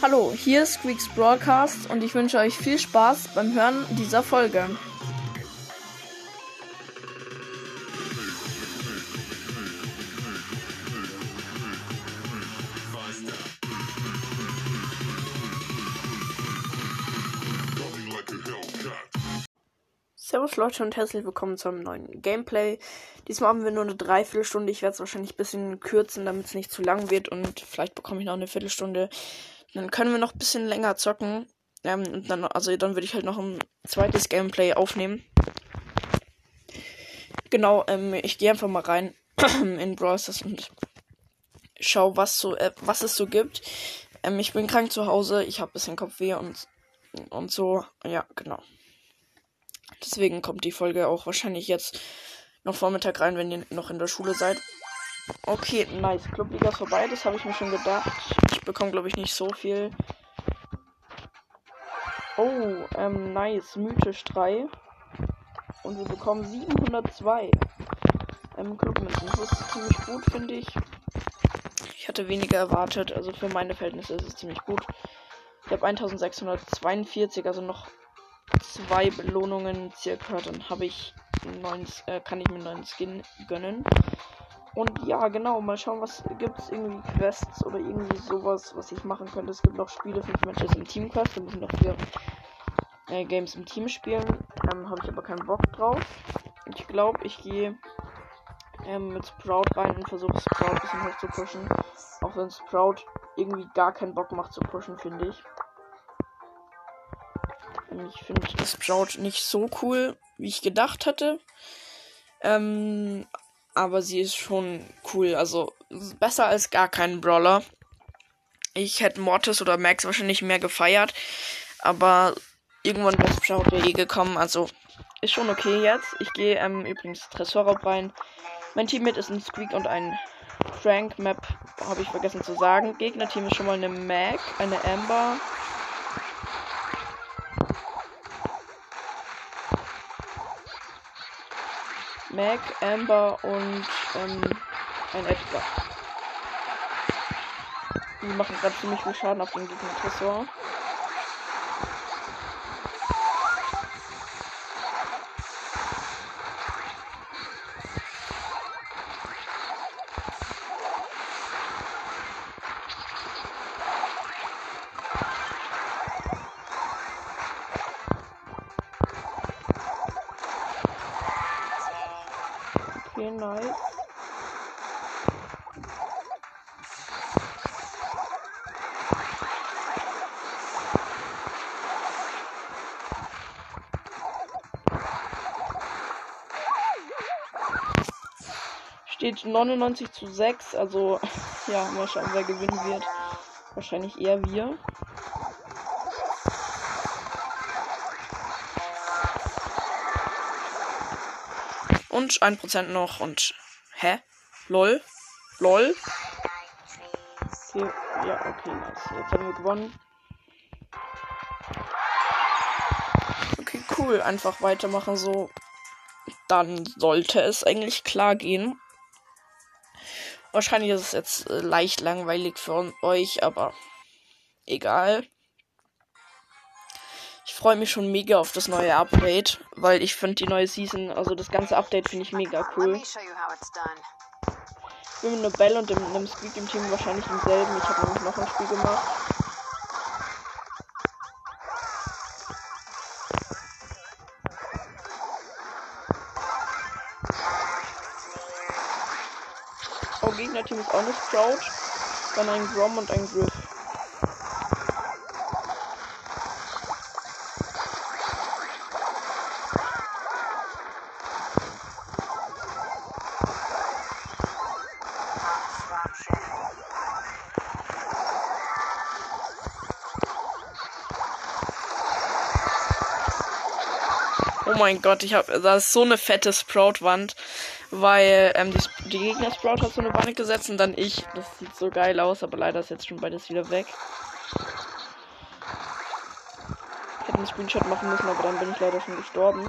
Hallo, hier ist Squeaks Broadcast und ich wünsche euch viel Spaß beim Hören dieser Folge. Servus Leute und herzlich willkommen zu einem neuen Gameplay. Diesmal haben wir nur eine Dreiviertelstunde. Ich werde es wahrscheinlich ein bisschen kürzen, damit es nicht zu lang wird und vielleicht bekomme ich noch eine Viertelstunde. Dann können wir noch ein bisschen länger zocken. Ähm, und dann, also dann würde ich halt noch ein zweites Gameplay aufnehmen. Genau, ähm, ich gehe einfach mal rein in Browsers und schau, was so, äh, was es so gibt. Ähm, ich bin krank zu Hause, ich habe ein bisschen Kopfweh und und so. Ja, genau. Deswegen kommt die Folge auch wahrscheinlich jetzt noch Vormittag rein, wenn ihr noch in der Schule seid. Okay, nice. Clubliga ist vorbei, das habe ich mir schon gedacht. Ich bekomme, glaube ich, nicht so viel. Oh, ähm, nice. Mythisch 3. Und wir bekommen 702. Ähm, Clubmünzen. Das ist ziemlich gut, finde ich. Ich hatte weniger erwartet. Also für meine Verhältnisse ist es ziemlich gut. Ich habe 1642, also noch zwei Belohnungen circa, dann habe ich neuen, äh, kann ich mir einen neuen Skin gönnen. Und ja, genau, mal schauen, was gibt es irgendwie Quests oder irgendwie sowas, was ich machen könnte. Es gibt noch Spiele, 5 Matches im Team Quest, da müssen noch vier äh, Games im Team spielen. Ähm, habe ich aber keinen Bock drauf. Ich glaube, ich gehe ähm, mit Sprout rein und versuche Sprout ein bisschen hoch zu pushen. Auch wenn Sprout irgendwie gar keinen Bock macht zu pushen, finde ich. Ich finde Sprout nicht so cool, wie ich gedacht hatte. Ähm, aber sie ist schon cool. Also besser als gar keinen Brawler. Ich hätte Mortis oder Max wahrscheinlich mehr gefeiert. Aber irgendwann wäre Sprout eh gekommen. Also ist schon okay jetzt. Ich gehe ähm, übrigens Tresorraub rein. Mein Teammate ist ein Squeak und ein Frank. Map habe ich vergessen zu sagen. Gegnerteam ist schon mal eine Mac, eine Amber, Mac, Amber und ähm, ein Edgar. Die machen gerade ziemlich viel Schaden auf den Gegner Tresor. Steht 99 zu 6, also ja, mal schauen, wer gewinnen wird. Wahrscheinlich eher wir. Und 1% noch und. Hä? Lol? Lol? Okay, ja, okay, nice. Jetzt haben wir gewonnen. Okay, cool. Einfach weitermachen so. Dann sollte es eigentlich klar gehen. Wahrscheinlich ist es jetzt äh, leicht langweilig für euch, aber egal freue mich schon mega auf das neue Update, weil ich finde die neue Season, also das ganze Update finde ich mega cool. Ich bin mit Bell und dem, einem Squeak im Team wahrscheinlich demselben. Ich habe nämlich noch ein Spiel gemacht. Ist auch eine Sprout. Dann ein Grom und ein Griff. Oh mein Gott, ich habe da ist so eine fette Sprout-Wand, weil ähm, die, die Gegner Sprout hat so eine Wand gesetzt und dann ich. Das sieht so geil aus, aber leider ist jetzt schon beides wieder weg. Ich hätte einen Screenshot machen müssen, aber dann bin ich leider schon gestorben.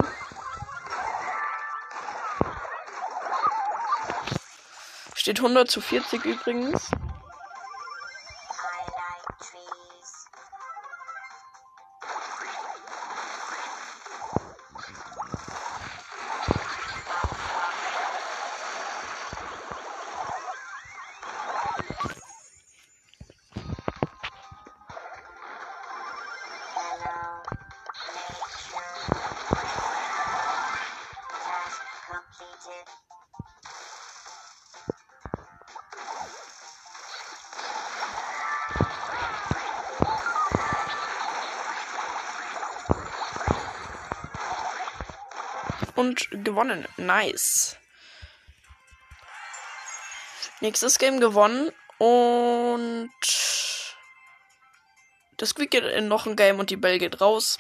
Steht 100 zu 40 übrigens. Und gewonnen. Nice. Nächstes Game gewonnen und das Squeak geht in noch ein Game und die Bell geht raus.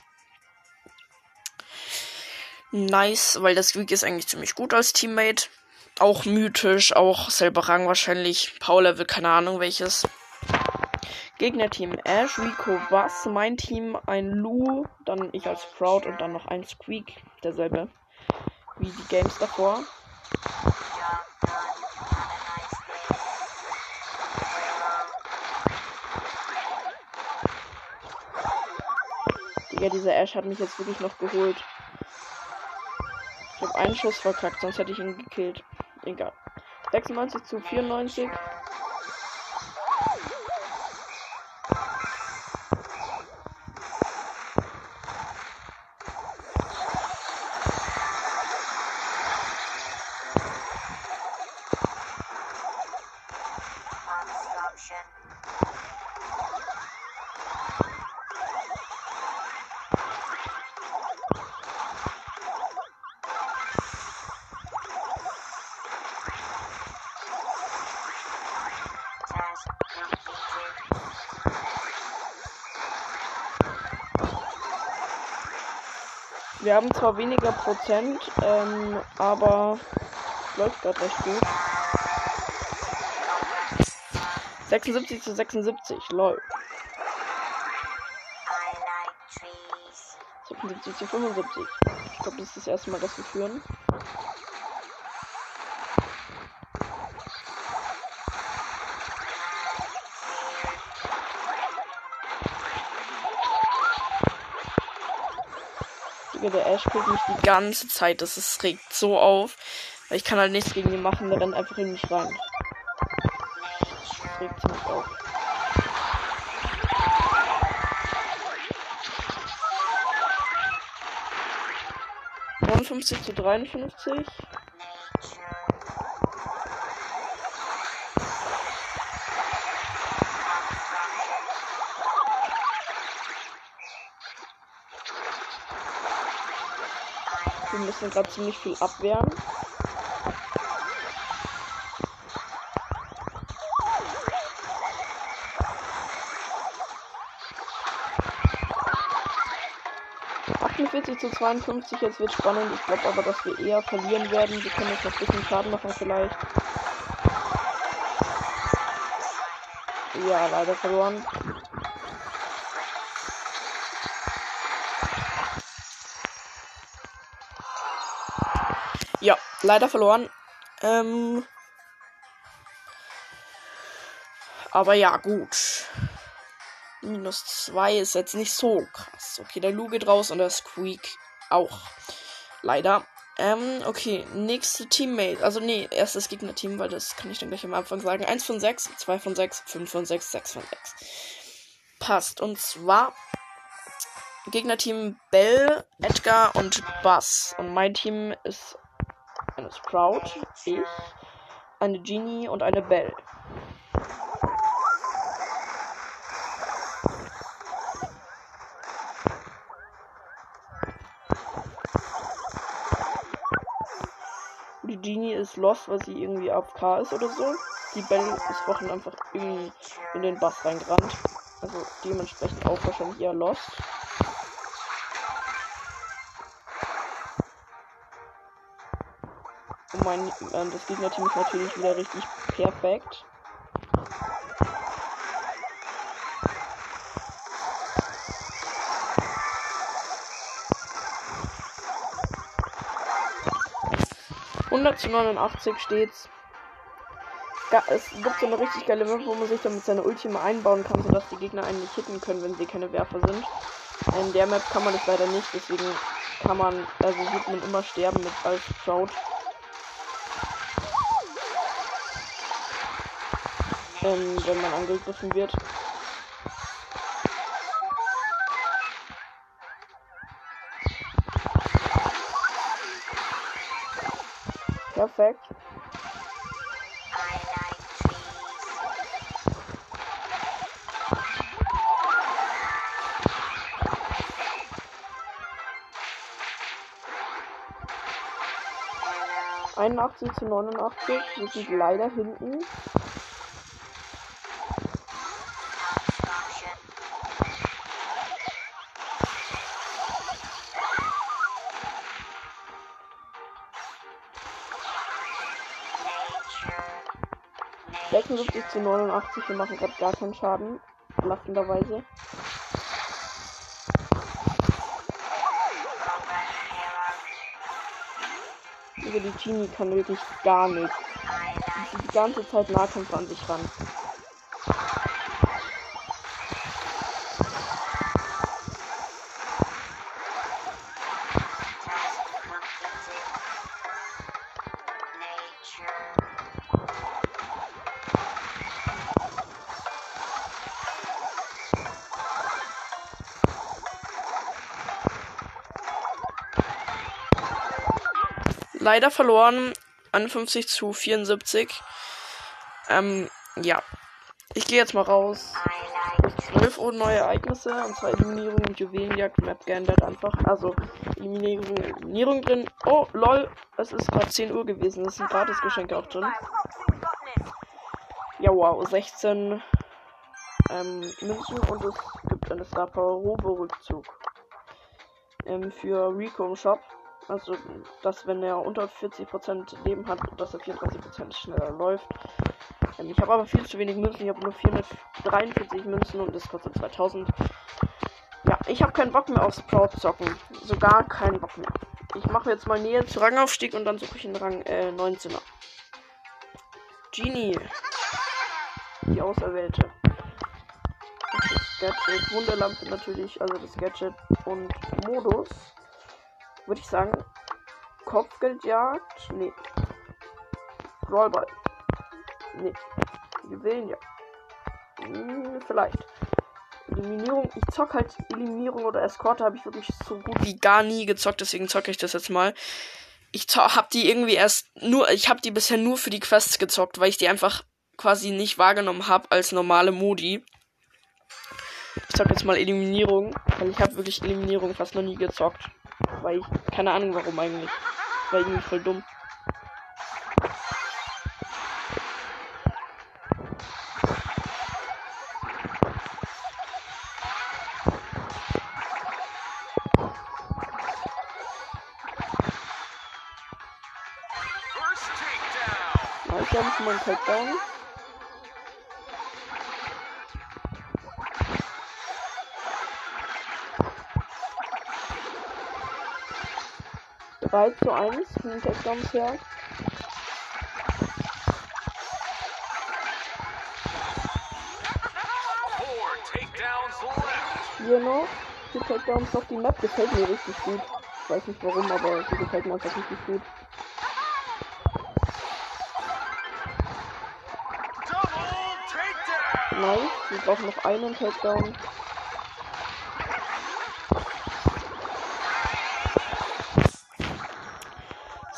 Nice, weil das Squeak ist eigentlich ziemlich gut als Teammate. Auch mythisch, auch selber Rang wahrscheinlich. Power-Level, keine Ahnung welches. Gegnerteam Ash, Rico, Bass, mein Team ein Lu, dann ich als Proud und dann noch ein Squeak, derselbe wie die Games davor. Digga, dieser Ash hat mich jetzt wirklich noch geholt. Ich habe einen Schuss verkackt, sonst hätte ich ihn gekillt. Egal. 96 zu 94. Wir haben zwar weniger Prozent, ähm, aber läuft gerade recht gut. 76 zu 76, lol. 76 zu 75. Ich glaube, das ist das erste Mal, dass wir führen. Digga, der Ash guckt mich die ganze Zeit. Das ist, regt so auf. Ich kann halt nichts gegen ihn machen. Der rennt einfach in mich rein. Das regt ziemlich auf. zu 53. Wir müssen gerade ziemlich viel abwehren. zu 52, jetzt wird spannend. Ich glaube aber, dass wir eher verlieren werden. Wir können jetzt noch ein bisschen Schaden machen vielleicht. Ja, leider verloren. Leider verloren. Ähm aber ja, gut. Minus 2 ist jetzt nicht so krass. Okay, der Lu geht raus und der Squeak auch. Leider. Ähm, okay, nächste Teammate. Also, nee, erstes Gegner-Team, weil das kann ich dann gleich am Anfang sagen. 1 von 6, 2 von 6, 5 von 6, 6 von 6. Passt. Und zwar Gegnerteam Bell, Edgar und Buzz. Und mein Team ist eine Sprout, ich, eine Genie und eine Bell. Die Genie ist lost, weil sie irgendwie AFK ist oder so. Die Bell ist vorhin einfach irgendwie in den Bass reingerannt. Also dementsprechend auch wahrscheinlich eher lost. Mein, äh, das Gegnerteam ist natürlich wieder richtig perfekt. zu 89 steht's. es gibt so eine richtig geile Map, wo man sich dann mit seiner Ultima einbauen kann, sodass die Gegner einen nicht hitten können, wenn sie keine Werfer sind. In der Map kann man das leider nicht, deswegen kann man, also wird man immer sterben mit als Sprout. Ähm, wenn man angegriffen wird. Perfekt. Zu 89. Wir sind leider hinten. 76 zu 89. Wir machen gerade gar keinen Schaden. Lachenderweise. Über die Genie kann wirklich gar nichts. Die ganze Zeit Nahkampf an sich ran. Leider verloren. 51 zu 74. Ähm, ja. Ich gehe jetzt mal raus. 12 Uhr neue Ereignisse, und zwar Eliminierung und Juwelenjagd, Map geändert einfach. Also Eliminierung, Eliminierung drin. Oh, lol, es ist gerade 10 Uhr gewesen. Es sind Gratisgeschenke auch drin. Ja, wow, 16 ähm, Münzen und es gibt eine Star Power Robo Rückzug. Ähm, für Rico Shop. Also, dass wenn er unter 40% Leben hat, dass er 34% schneller läuft. Ähm, ich habe aber viel zu wenig Münzen. Ich habe nur 443 Münzen und das kostet 2000. Ja, ich habe keinen Bock mehr auf Sprout zocken. Sogar keinen Bock mehr. Ich mache jetzt mal Nähe zu Rangaufstieg und dann suche ich einen Rang äh, 19er. Genie. Die Auserwählte. Das Gadget, Wunderlampe natürlich, also das Gadget und Modus würde ich sagen, Kopfgeldjagd? Nee. Rollball. Nee. Juwelenjagd. Hm, vielleicht. Eliminierung. Ich zock halt Eliminierung oder Eskorte habe ich wirklich so gut wie gar nie gezockt, deswegen zocke ich das jetzt mal. Ich hab die irgendwie erst nur, ich habe die bisher nur für die Quests gezockt, weil ich die einfach quasi nicht wahrgenommen habe als normale Modi. Ich zock jetzt mal Eliminierung, weil ich habe wirklich Eliminierung fast noch nie gezockt. Weil ich, keine Ahnung warum eigentlich. War irgendwie voll dumm. 3 zu 1 von den Takedowns her. Hier noch. Die Takedowns noch. Die Map gefällt mir richtig gut. Ich weiß nicht warum, aber sie gefällt mir einfach richtig gut. Nice. Wir brauchen noch einen Takedown.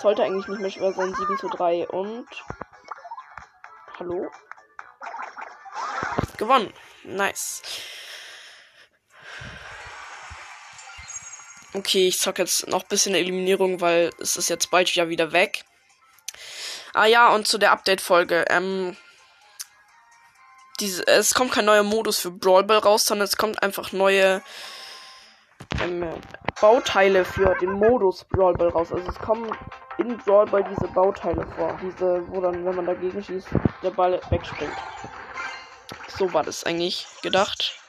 Sollte eigentlich nicht mehr schwer sein. 7 zu 3 und. Hallo? Gewonnen. Nice. Okay, ich zock jetzt noch ein bisschen Eliminierung, weil es ist jetzt bald ja wieder weg. Ah ja, und zu der Update-Folge. Ähm, es kommt kein neuer Modus für Brawl Ball raus, sondern es kommt einfach neue ähm, Bauteile für den Modus Brawl Ball raus. Also es kommen in Brawl Ball diese Bauteile vor. Diese, wo dann, wenn man dagegen schießt, der Ball wegspringt. So war das eigentlich gedacht.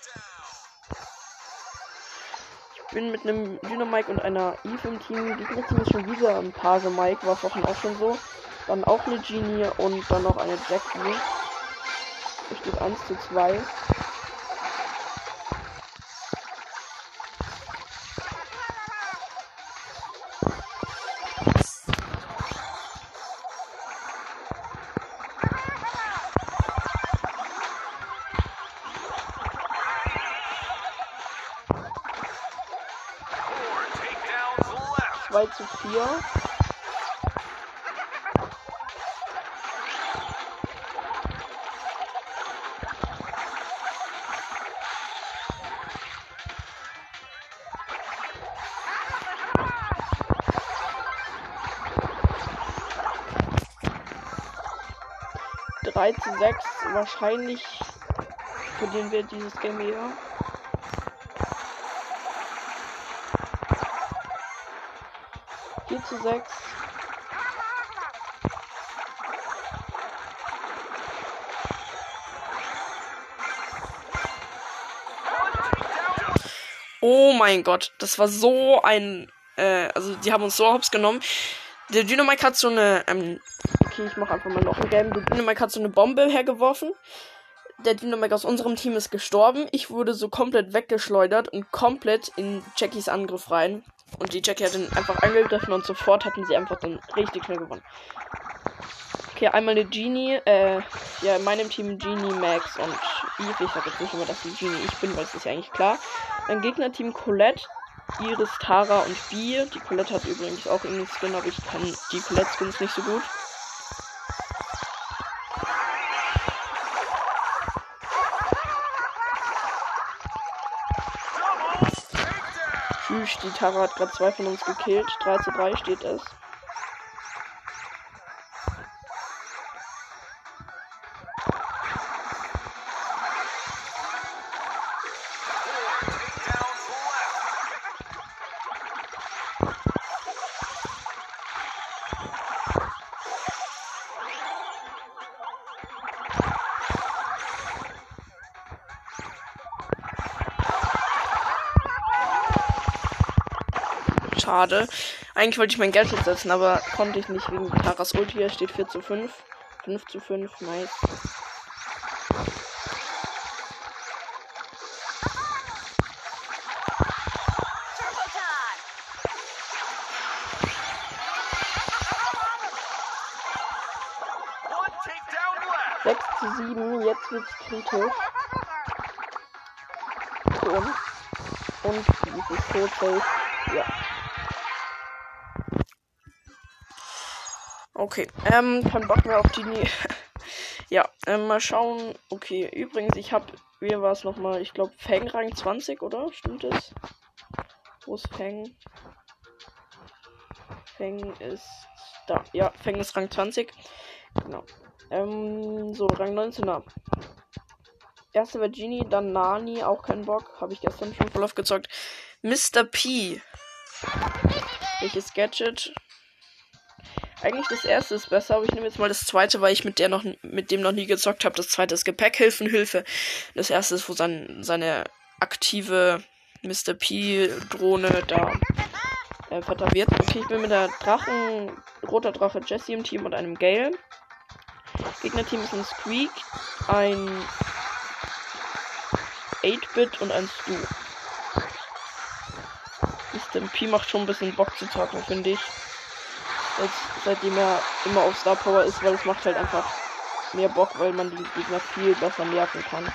Ich bin mit einem Dynamike und einer Eve im Team. Gegnerteam ist schon wieder ein Page Mike, war vorhin auch schon so. Dann auch eine Genie und dann noch eine Jackie. Es steht 1 zu 2. 2 3 zu 6 wahrscheinlich verlieren wir dieses Game hier. Vier zu 6 Oh mein Gott, das war so ein. Äh, also, die haben uns so hops genommen. Der Dynamik hat so eine ähm, okay, ich mache einfach mal noch ein Game. Der Dynamite hat so eine Bombe hergeworfen. Der Dynamite aus unserem Team ist gestorben. Ich wurde so komplett weggeschleudert und komplett in Jackies Angriff rein. Und die Jackie hat dann einfach angegriffen und sofort hatten sie einfach dann richtig schnell gewonnen. Okay, einmal eine Genie, äh, ja, in meinem Team Genie, Max und Eve. Ich sag jetzt nicht immer, dass die Genie ich bin, weil es ist ja eigentlich klar. Mein Gegnerteam Colette, Iris, Tara und Bee. Die Colette hat übrigens auch irgendwie Skin, aber ich kann die Colette-Skins nicht so gut. Tschüss, die Tara hat gerade zwei von uns gekillt. 3 zu 3 steht es. Schade. Eigentlich wollte ich mein Geld setzen, aber konnte ich nicht wegen Taras Ulti. Hier steht 4 zu 5. 5 zu 5, nice. Sechs zu sieben, jetzt wird's kritisch. Und, und dieses Tod Ja. Okay, ähm, kein Bock mehr auf die. ja, ähm, mal schauen. Okay, übrigens, ich habe, wie war es nochmal? Ich glaube, Fang Rang 20, oder? Stimmt es? Wo ist Fang? Fang ist da. Ja, Fang ist Rang 20. Genau. Ähm, so, Rang 19er. Erste war Genie, dann Nani, auch kein Bock. Habe ich gestern schon voll aufgezockt. Mr. P. Welches Gadget? Eigentlich das erste ist besser, aber ich nehme jetzt mal das zweite, weil ich mit der noch mit dem noch nie gezockt habe. Das zweite ist Gepäckhilfenhilfe. Das erste ist, wo sein, seine aktive Mr. P Drohne da äh, wird. Okay, ich bin mit der Drachen, roter Drache Jesse im Team und einem Gale. Gegnerteam ist ein Squeak, ein 8-Bit und ein Stu. Mr. P macht schon ein bisschen Bock zu zocken, finde ich jetzt, seitdem er immer auf Star Power ist, weil es macht halt einfach mehr Bock, weil man die Gegner viel besser nerven kann.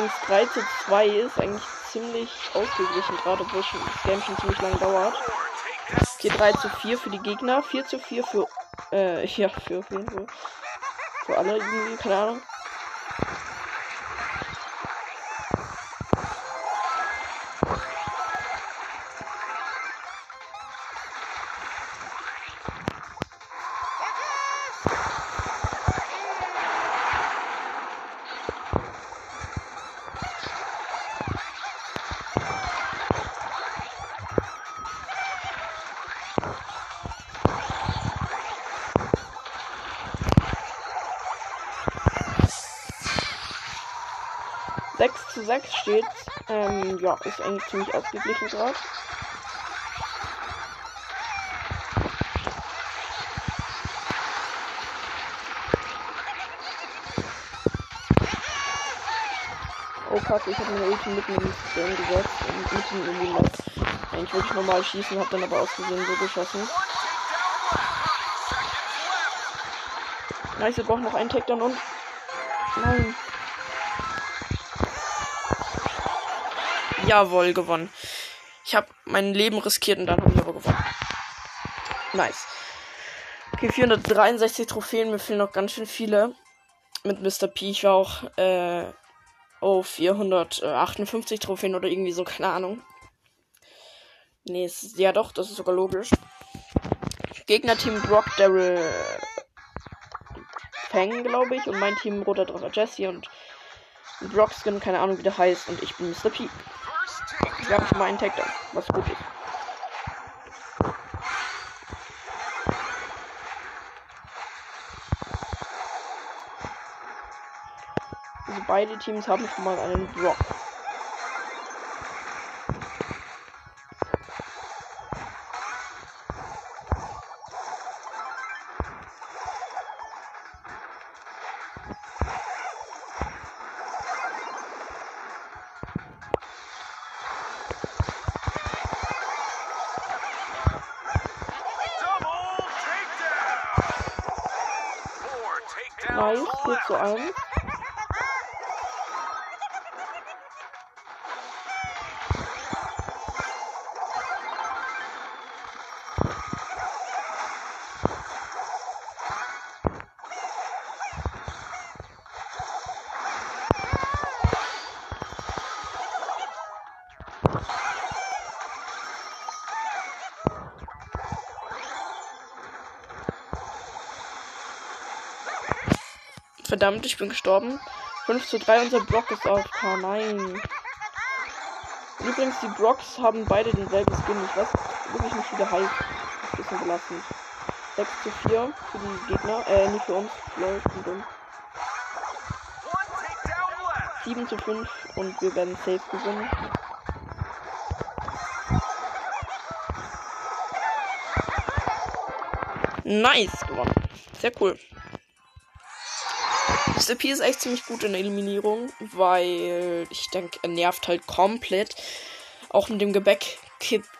Übrigens 3 zu 2 ist eigentlich ziemlich ausgeglichen, gerade obwohl das Game schon ziemlich lang dauert. Okay, 3 zu 4 für die Gegner, 4 zu 4 für, äh, ja, für, für, für, für alle irgendwie, keine Ahnung. Zu 6 steht. Ähm, ja, ist eigentlich ziemlich ausgeglichen gerade. Oh kacke, ich habe meine Ulti mitten das Game gesetzt und mitten die Map. Eigentlich wollte ich normal schießen, habe dann aber aus Versehen so geschossen. Nice, wir brauchen noch einen Takedown und. Nein. Jawohl, gewonnen. Ich habe mein Leben riskiert und dann habe ich aber gewonnen. Nice. Okay, 463 Trophäen, mir fehlen noch ganz schön viele. Mit Mr. P. Ich war auch äh, oh, 458 Trophäen oder irgendwie so, keine Ahnung. Nee, ist, ja doch, das ist sogar logisch. Gegnerteam Brock, Daryl, Fang, glaube ich. Und mein Team Roter Drache Jesse und Brockskin, keine Ahnung wie der heißt. Und ich bin Mr. P. Wir haben schon mal einen Takedown, was gut ist. Also beide Teams haben schon mal einen Block. Nice, 4 zu Verdammt, ich bin gestorben. 5 zu 3, unser Brock ist auf K. Nein. Übrigens, die Brocks haben beide denselben Skin. Ich weiß wirklich nicht, wie der heißt. Das ist ein bisschen belastend. 6 zu 4 für die Gegner. Äh, nicht für uns. Lol, ich bin 7 zu 5 und wir werden safe gewinnen. Nice gewonnen. Sehr cool. Mr. P ist echt ziemlich gut in der Eliminierung, weil ich denke, er nervt halt komplett. Auch mit dem Gebäck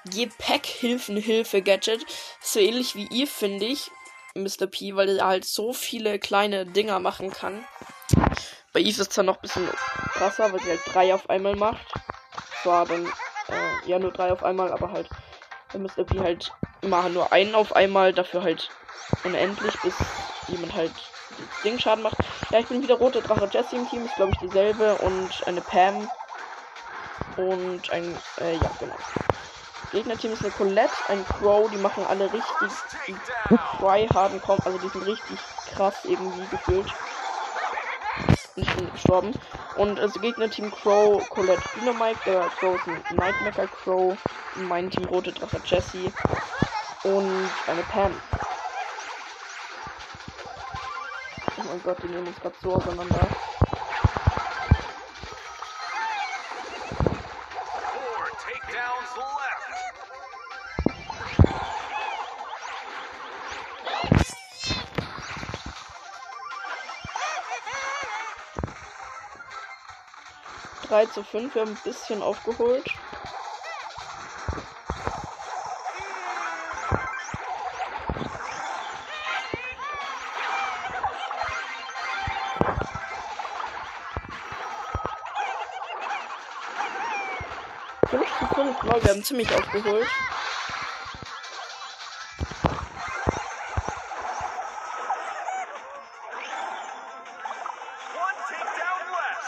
Gepäckhilfen-Hilfe-Gadget. So ähnlich wie ihr, finde ich, Mr. P, weil er halt so viele kleine Dinger machen kann. Bei Eve ist es zwar noch ein bisschen krasser, weil sie halt drei auf einmal macht. Zwar dann, äh, ja, nur drei auf einmal, aber halt bei Mr. P halt immer nur einen auf einmal, dafür halt unendlich, bis jemand halt Ding Schaden macht. Ja, ich bin wieder rote Drache Jessie im Team, ist glaube ich dieselbe und eine Pam und ein, äh, ja, genau. Gegnerteam ist eine Colette, ein Crow, die machen alle richtig tryharden kommen, also die sind richtig krass irgendwie gefühlt. Und ich bin gestorben. Und also Gegnerteam Crow, Colette, Dynamite, der Crow ist ein Nightmaker Crow, mein Team rote Drache Jessie und eine Pam. Mein Gott, die nehmen uns gerade so auseinander. Drei zu fünf, wir haben ein bisschen aufgeholt. Lol, wir haben ziemlich aufgeholt.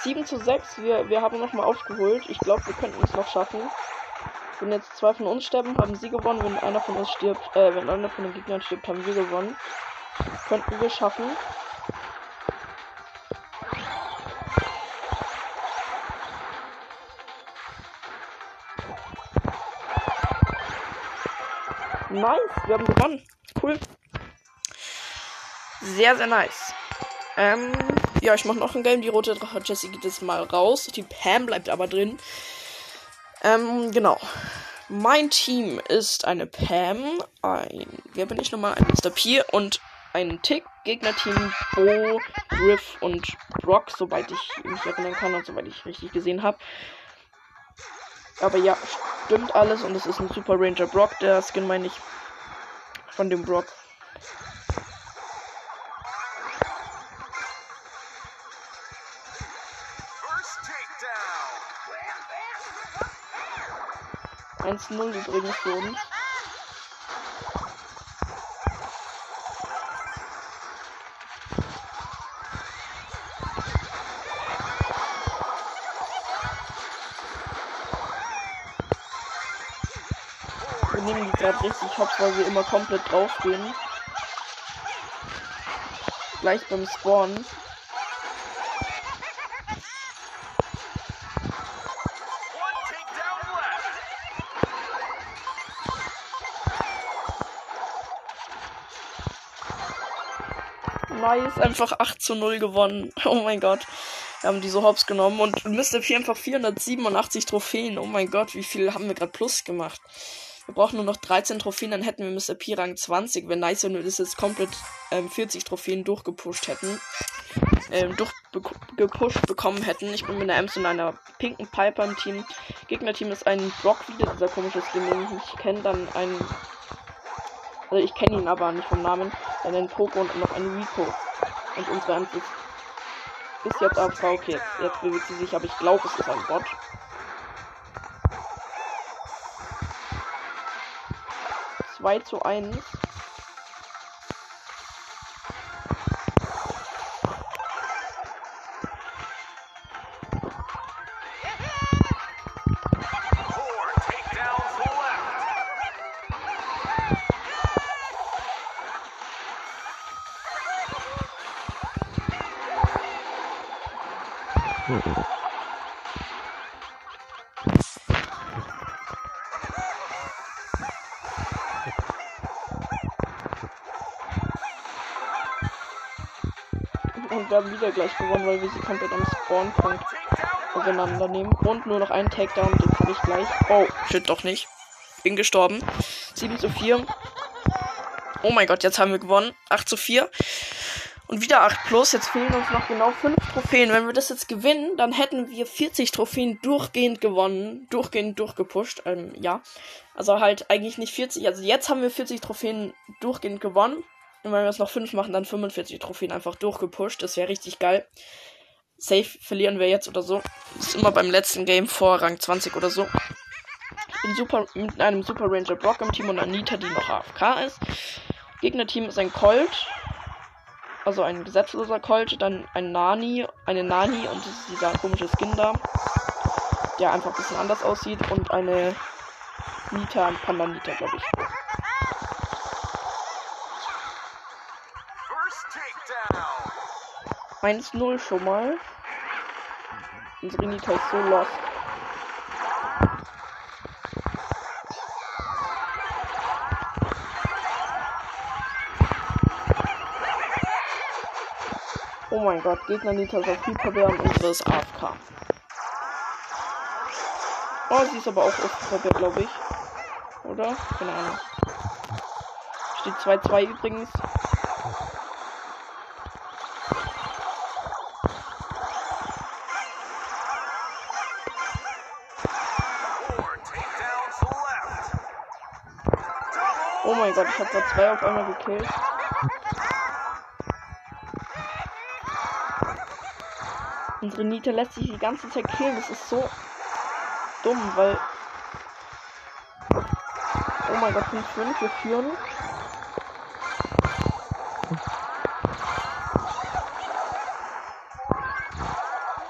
Sieben zu sechs. Wir, wir haben nochmal aufgeholt. Ich glaube, wir könnten es noch schaffen. Wenn jetzt zwei von uns sterben, haben sie gewonnen. Wenn einer von uns stirbt, äh, wenn einer von den Gegnern stirbt, haben wir gewonnen. Könnten wir schaffen. Nice, wir haben gewonnen. Cool. Sehr, sehr nice. Ähm, ja, ich mache noch ein Game. Die rote Drache Jessie geht jetzt mal raus. Die Pam bleibt aber drin. Ähm, genau. Mein Team ist eine Pam, ein, wer bin ich nochmal? Ein Mr. P und ein Tick. Gegnerteam Bo, Griff und Brock, soweit ich mich erinnern kann und soweit ich richtig gesehen habe. Aber ja, stimmt alles und es ist ein Super Ranger Brock. Der Skin meine ich von dem Brock. Eins null übrigens für uns. Gerade richtig hops, weil wir immer komplett drauf gehen. Gleich beim Spawn. Nice, einfach 8 zu 0 gewonnen. Oh mein Gott. Wir haben diese Hops genommen und Mr. P einfach 487 Trophäen. Oh mein Gott, wie viel haben wir gerade plus gemacht? Wir brauchen nur noch 13 Trophäen, dann hätten wir Mr. P Rang 20. Wäre nice, wenn wir das jetzt komplett ähm, 40 Trophäen durchgepusht hätten. Ähm, durchgepusht bekommen hätten. Ich bin mit einer Ems und einer pinken Piper im Team. Gegnerteam ist ein Brock wieder, dieser komische Skin, den ich nicht kenne. Dann ein. Also ich kenne ihn aber nicht vom Namen. Dann ein Poco und noch ein Rico. Und unsere Ems ist, ist jetzt auf Okay, jetzt, jetzt bewegt sie sich, aber ich glaube, es ist ein Bot. 2 zu 1. haben wieder gleich gewonnen, weil wir sie komplett am Spawnpunkt auseinandernehmen. Und nur noch einen Takedown, den habe ich gleich. Oh, shit, doch nicht. Bin gestorben. 7 zu 4. Oh mein Gott, jetzt haben wir gewonnen. 8 zu 4. Und wieder 8 plus. Jetzt fehlen uns noch genau 5 Trophäen. Wenn wir das jetzt gewinnen, dann hätten wir 40 Trophäen durchgehend gewonnen. Durchgehend durchgepusht. Ähm, ja. Also halt eigentlich nicht 40. Also jetzt haben wir 40 Trophäen durchgehend gewonnen. Und wenn wir es noch 5 machen, dann 45 Trophäen einfach durchgepusht. Das wäre richtig geil. Safe verlieren wir jetzt oder so. Das ist immer beim letzten Game vor Rang 20 oder so. Bin super mit einem Super Ranger Brock im Team und Anita, die noch AFK ist. Gegnerteam ist ein Colt. Also ein gesetzloser Colt. Dann ein Nani. Eine Nani und das ist dieser komische Skin da. Der einfach ein bisschen anders aussieht. Und eine Nita, ein Panda Nita, glaube ich. 1-0 schon mal. Unsere Nita ist so lost. Oh mein Gott, Gegner Nita ist auf Hyperbär und unsere ist AFK. Oh, sie ist aber auch auf Hyperbär, glaube ich. Oder? Keine Ahnung. Steht 2-2 übrigens. Mein Gott, ich habe da zwei auf einmal gekillt. Unsere Nita lässt sich die ganze Zeit killen. Das ist so dumm, weil Oh mein Gott, 5-5, wir führen.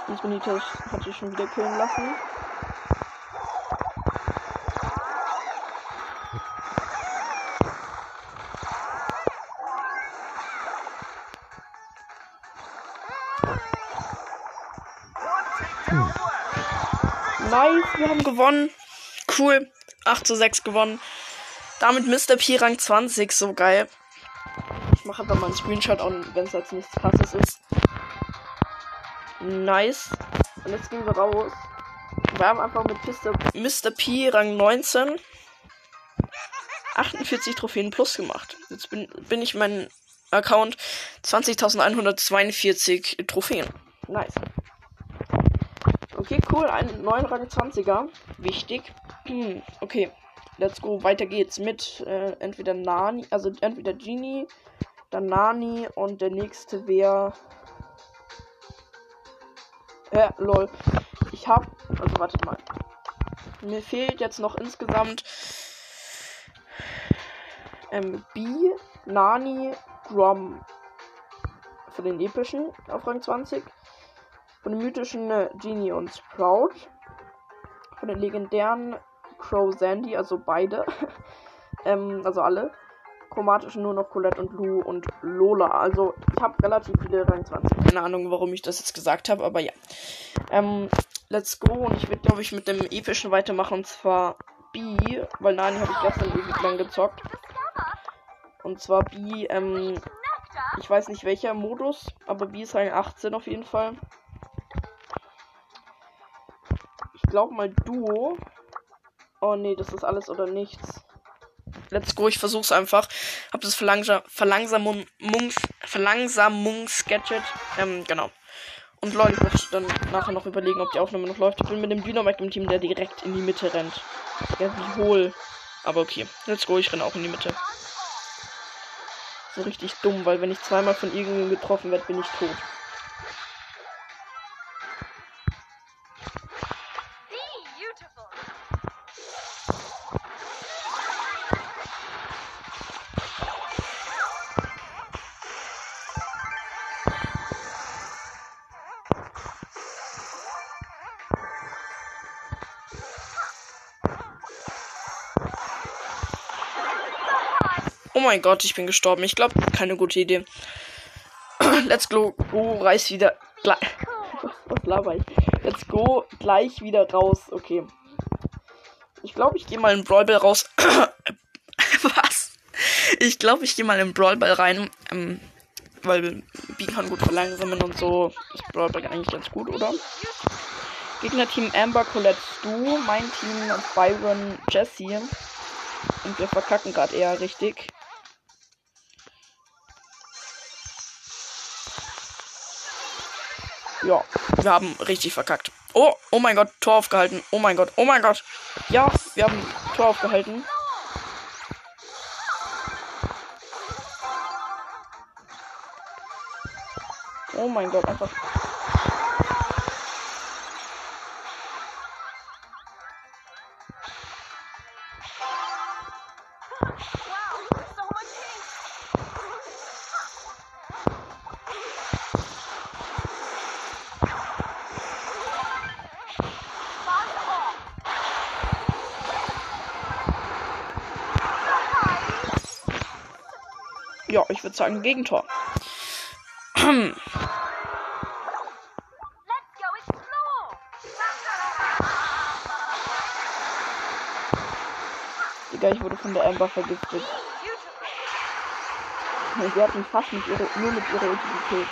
Und Benitez hat sich schon wieder killen lassen. Nice, wir haben gewonnen. Cool. 8 zu 6 gewonnen. Damit Mr. P Rang 20, so geil. Ich mache einfach mal einen Screenshot, auch wenn es jetzt nichts krasses ist. Nice. Und jetzt gehen wir raus. Wir haben einfach mit Mr. Mr. P Rang 19 48 Trophäen plus gemacht. Jetzt bin, bin ich mein Account 20.142 Trophäen. Nice. Cool. Ein neuen Rang 20er. Wichtig. Hm, okay. Let's go. Weiter geht's mit äh, entweder Nani, also entweder Genie, dann Nani und der nächste wäre. Äh, lol. Ich hab. Also wartet mal. Mir fehlt jetzt noch insgesamt ähm, B, Nani, Grom. Für den epischen auf Rang 20. Von den mythischen äh, Genie und Sprout. Von den legendären Crow Sandy, also beide. ähm, also alle. Chromatischen nur noch Colette und Lou und Lola. Also ich habe relativ viele Rang 20. Keine Ahnung, warum ich das jetzt gesagt habe, aber ja. Ähm, let's go. Und ich werde, glaube ich, mit dem epischen weitermachen. Und zwar B, weil Nani habe ich gestern ewig lang gezockt. Und zwar B, ähm, ich weiß nicht welcher Modus, aber B ist Rang 18 auf jeden Fall. Glaube mal Duo. Oh nee, das ist alles oder nichts. Let's go, ich versuch's einfach. Hab das Verlangsam Verlangsamungs Verlangsamungsgadget. Ähm, genau. Und Leute, ich muss dann nachher noch überlegen, ob die Aufnahme noch läuft. Ich bin mit dem Dynamite im Team, der direkt in die Mitte rennt. Ja, wie hohl. Aber okay. Let's go, ich renne auch in die Mitte. So richtig dumm, weil wenn ich zweimal von irgendjemandem getroffen werde, bin ich tot. Mein Gott, ich bin gestorben. Ich glaube, keine gute Idee. Let's go, go, reiß wieder. Gleich. Was laber ich? Let's go, gleich wieder raus. Okay. Ich glaube, ich gehe mal in Brawl Ball raus. Was? Ich glaube, ich gehe mal in Brawl Ball rein. Ähm, weil B kann gut verlangsamen und so. Ist Brawl Ball eigentlich ganz gut, oder? Gegner-Team Amber, Colette, Stu. Mein Team Byron, Jesse. Und wir verkacken gerade eher richtig. Ja, wir haben richtig verkackt. Oh, oh mein Gott, Tor aufgehalten. Oh mein Gott, oh mein Gott. Ja, wir haben Tor aufgehalten. Oh mein Gott, einfach Ja, ich würde sagen Gegentor. Digga, ich wurde von der Amber vergiftet. Sie hat mich fast mit ihrer, nur mit ihrer Utilität.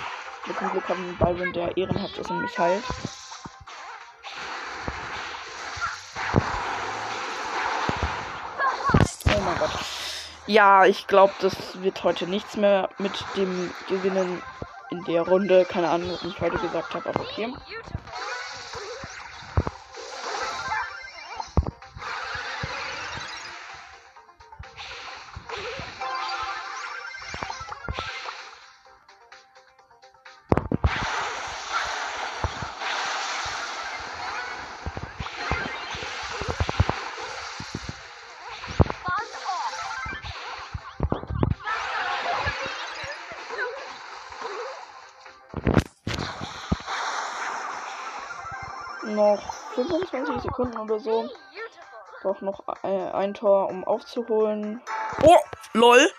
Mit dem Glück haben Byron, der ehrenhaft ist und mich heilt. Oh mein Gott. Ja, ich glaube, das wird heute nichts mehr mit dem Gewinnen in der Runde. Keine Ahnung, was ich heute gesagt habe, aber okay. Noch 25 Sekunden oder so. Braucht noch äh, ein Tor, um aufzuholen. Oh, lol.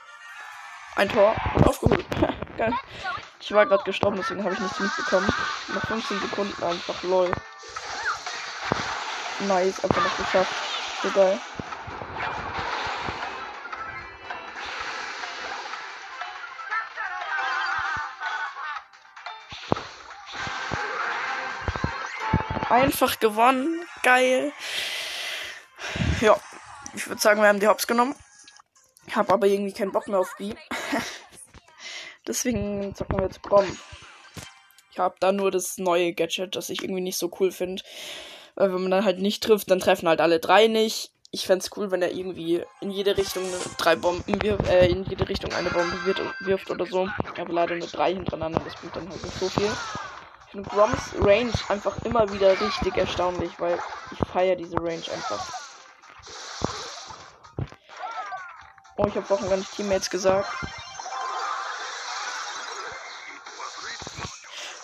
Ein Tor aufgeholt. Geil. Ich war gerade gestorben, deswegen habe ich nichts mitbekommen. Noch 15 Sekunden einfach, lol. Nice, einfach noch geschafft. So geil. Einfach gewonnen. Geil. Ja, ich würde sagen, wir haben die Hops genommen. Ich habe aber irgendwie keinen Bock mehr auf die. Deswegen zocken wir jetzt Grom. Ich habe da nur das neue Gadget, das ich irgendwie nicht so cool finde. Weil wenn man dann halt nicht trifft, dann treffen halt alle drei nicht. Ich fände es cool, wenn er irgendwie in jede Richtung drei Bomben wirft, äh, in jede Richtung eine Bombe wirft oder so. Aber leider nur drei hintereinander, das bringt dann halt nicht so viel. Finde Groms Range einfach immer wieder richtig erstaunlich, weil ich feiere diese Range einfach. Oh, ich habe vorhin gar nicht Teammates gesagt.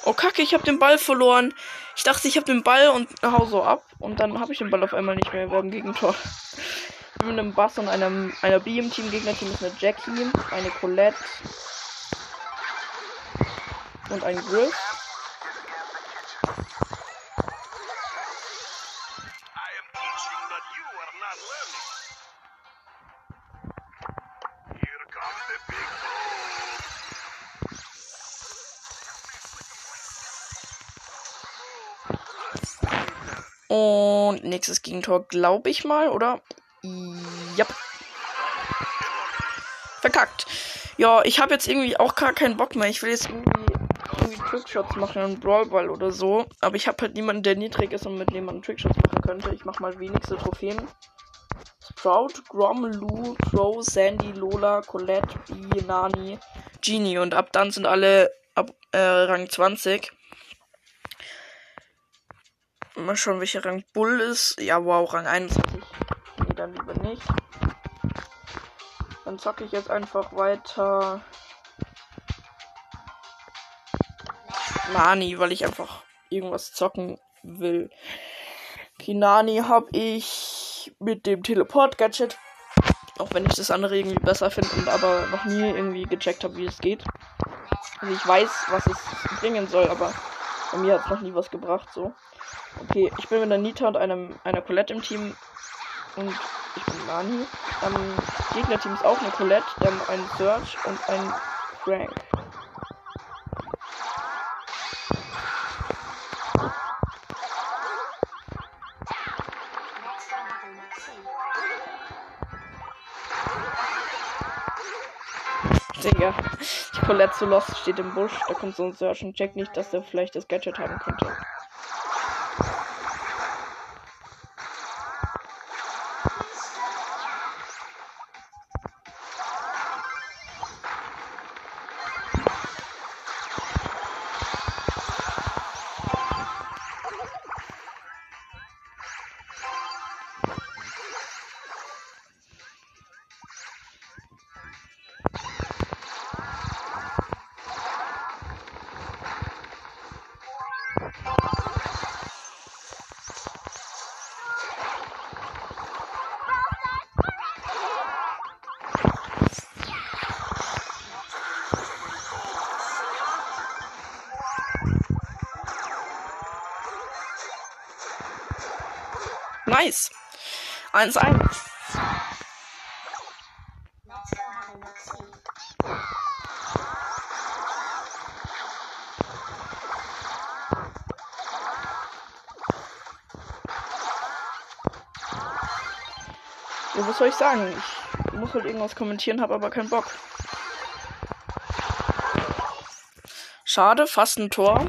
Oh Kacke, ich habe den Ball verloren. Ich dachte, ich habe den Ball und hau so ab. Und dann habe ich den Ball auf einmal nicht mehr. Wir haben Gegentor. Mit einem Bass und einem, einer B im Team. Gegnerteam ist eine Jackie, eine Colette und ein Griff. Nächstes Gegentor, glaube ich mal, oder? Ja. Verkackt. Ja, ich habe jetzt irgendwie auch gar keinen Bock mehr. Ich will jetzt irgendwie, irgendwie Trickshots machen, einen Brawlball oder so. Aber ich habe halt niemanden, der niedrig ist und mit dem man Trickshots machen könnte. Ich mache mal wenigste Trophäen. Sprout, Grom, Lou, Crow, Sandy, Lola, Colette, B, Nani, Genie. Und ab dann sind alle ab äh, Rang 20. Mal schauen, welcher Rang Bull ist. Ja, wow, Rang 21. Nee, dann lieber nicht. Dann zocke ich jetzt einfach weiter. Nani, weil ich einfach irgendwas zocken will. Okay, Nani habe ich mit dem Teleport-Gadget. Auch wenn ich das andere irgendwie besser finde und aber noch nie irgendwie gecheckt habe, wie es geht. Also ich weiß, was es bringen soll, aber bei mir hat es noch nie was gebracht, so. Okay, ich bin mit einer Nita und einem, einer Colette im Team. Und ich bin Nani. Ähm, Gegnerteam ist auch eine Colette, dann ein Search und ein Frank. Colette Lost steht im Busch. Da kommt so ein Search und checkt nicht, dass er vielleicht das Gadget haben könnte. Nice. 1-1. Ja, was soll ich sagen? Ich muss halt irgendwas kommentieren, habe aber keinen Bock. Schade, fast ein Tor.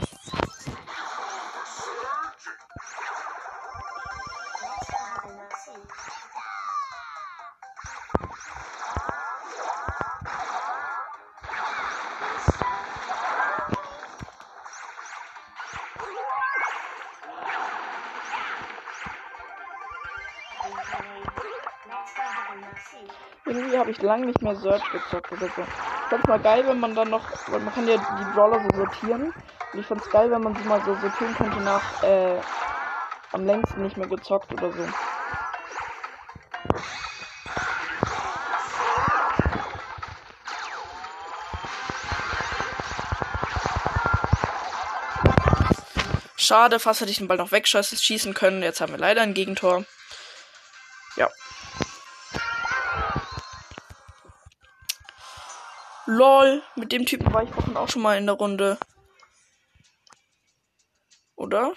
Ich lange nicht mehr Search gezockt oder so. Ich fand's mal geil, wenn man dann noch, weil man kann ja die Brawler so sortieren. Und ich fand's geil, wenn man sie mal so sortieren könnte nach, äh, am längsten nicht mehr gezockt oder so. Schade, fast hätte ich den Ball noch wegschießen können. Jetzt haben wir leider ein Gegentor. Lol, mit dem Typen war ich vorhin auch schon mal in der Runde. Oder?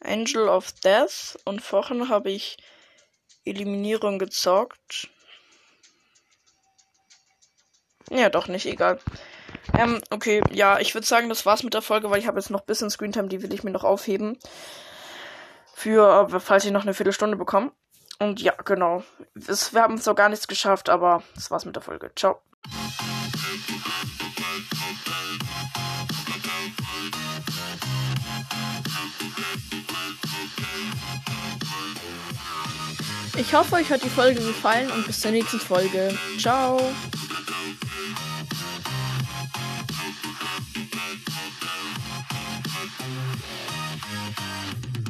Angel of Death und vorhin habe ich Eliminierung gezockt. Ja, doch nicht, egal. Ähm, okay, ja, ich würde sagen, das war's mit der Folge, weil ich habe jetzt noch ein bisschen Screentime, die will ich mir noch aufheben. Für, äh, falls ich noch eine Viertelstunde bekomme. Und ja, genau. Es, wir haben zwar gar nichts geschafft, aber das war's mit der Folge. Ciao. Ich hoffe, euch hat die Folge gefallen und bis zur nächsten Folge. Ciao.